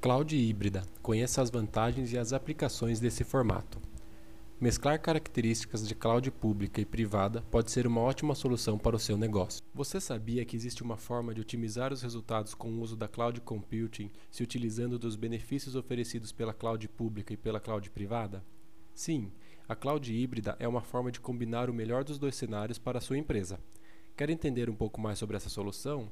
Cloud híbrida. Conheça as vantagens e as aplicações desse formato. Mesclar características de cloud pública e privada pode ser uma ótima solução para o seu negócio. Você sabia que existe uma forma de otimizar os resultados com o uso da cloud computing se utilizando dos benefícios oferecidos pela cloud pública e pela cloud privada? Sim, a cloud híbrida é uma forma de combinar o melhor dos dois cenários para a sua empresa. Quer entender um pouco mais sobre essa solução?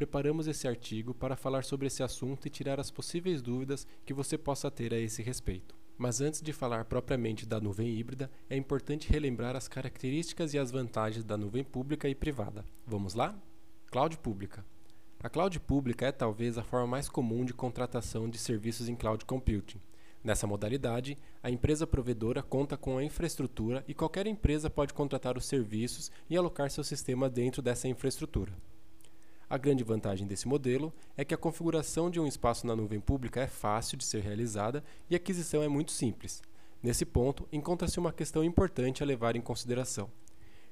Preparamos esse artigo para falar sobre esse assunto e tirar as possíveis dúvidas que você possa ter a esse respeito. Mas antes de falar propriamente da nuvem híbrida, é importante relembrar as características e as vantagens da nuvem pública e privada. Vamos lá? Cloud pública. A cloud pública é talvez a forma mais comum de contratação de serviços em cloud computing. Nessa modalidade, a empresa provedora conta com a infraestrutura e qualquer empresa pode contratar os serviços e alocar seu sistema dentro dessa infraestrutura. A grande vantagem desse modelo é que a configuração de um espaço na nuvem pública é fácil de ser realizada e a aquisição é muito simples. Nesse ponto, encontra-se uma questão importante a levar em consideração.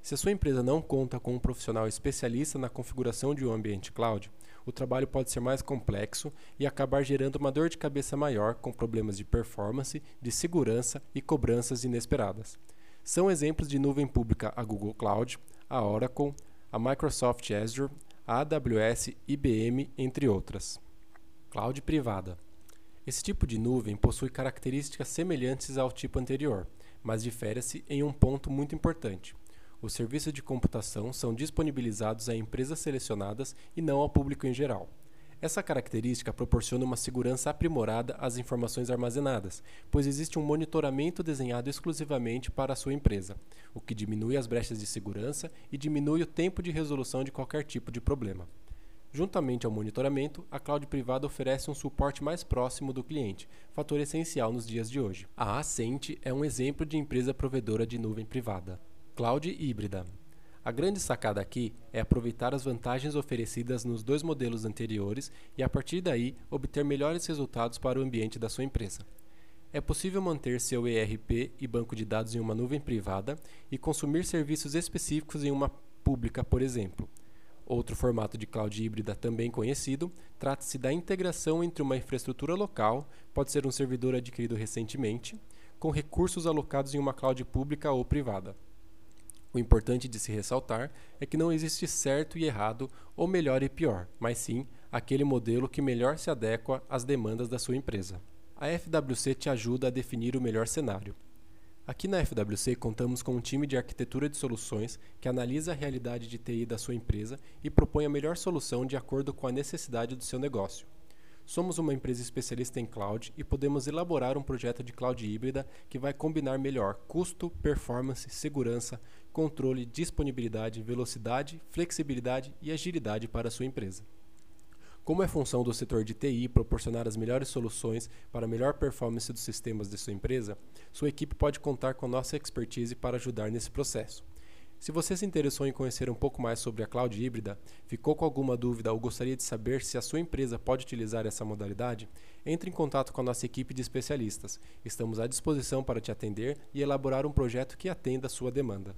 Se a sua empresa não conta com um profissional especialista na configuração de um ambiente cloud, o trabalho pode ser mais complexo e acabar gerando uma dor de cabeça maior com problemas de performance, de segurança e cobranças inesperadas. São exemplos de nuvem pública a Google Cloud, a Oracle, a Microsoft Azure, AWS, IBM, entre outras. Cloud privada. Esse tipo de nuvem possui características semelhantes ao tipo anterior, mas difere-se em um ponto muito importante. Os serviços de computação são disponibilizados a empresas selecionadas e não ao público em geral. Essa característica proporciona uma segurança aprimorada às informações armazenadas, pois existe um monitoramento desenhado exclusivamente para a sua empresa, o que diminui as brechas de segurança e diminui o tempo de resolução de qualquer tipo de problema. Juntamente ao monitoramento, a cloud privada oferece um suporte mais próximo do cliente, fator essencial nos dias de hoje. A Ascent é um exemplo de empresa provedora de nuvem privada. Cloud híbrida. A grande sacada aqui é aproveitar as vantagens oferecidas nos dois modelos anteriores e, a partir daí, obter melhores resultados para o ambiente da sua empresa. É possível manter seu ERP e banco de dados em uma nuvem privada e consumir serviços específicos em uma pública, por exemplo. Outro formato de cloud híbrida também conhecido trata-se da integração entre uma infraestrutura local, pode ser um servidor adquirido recentemente, com recursos alocados em uma cloud pública ou privada. O importante de se ressaltar é que não existe certo e errado, ou melhor e pior, mas sim aquele modelo que melhor se adequa às demandas da sua empresa. A FWC te ajuda a definir o melhor cenário. Aqui na FWC contamos com um time de arquitetura de soluções que analisa a realidade de TI da sua empresa e propõe a melhor solução de acordo com a necessidade do seu negócio. Somos uma empresa especialista em cloud e podemos elaborar um projeto de cloud híbrida que vai combinar melhor custo, performance, segurança, controle, disponibilidade, velocidade, flexibilidade e agilidade para a sua empresa. Como é função do setor de TI proporcionar as melhores soluções para a melhor performance dos sistemas de sua empresa, sua equipe pode contar com nossa expertise para ajudar nesse processo. Se você se interessou em conhecer um pouco mais sobre a cloud híbrida, ficou com alguma dúvida ou gostaria de saber se a sua empresa pode utilizar essa modalidade, entre em contato com a nossa equipe de especialistas. Estamos à disposição para te atender e elaborar um projeto que atenda a sua demanda.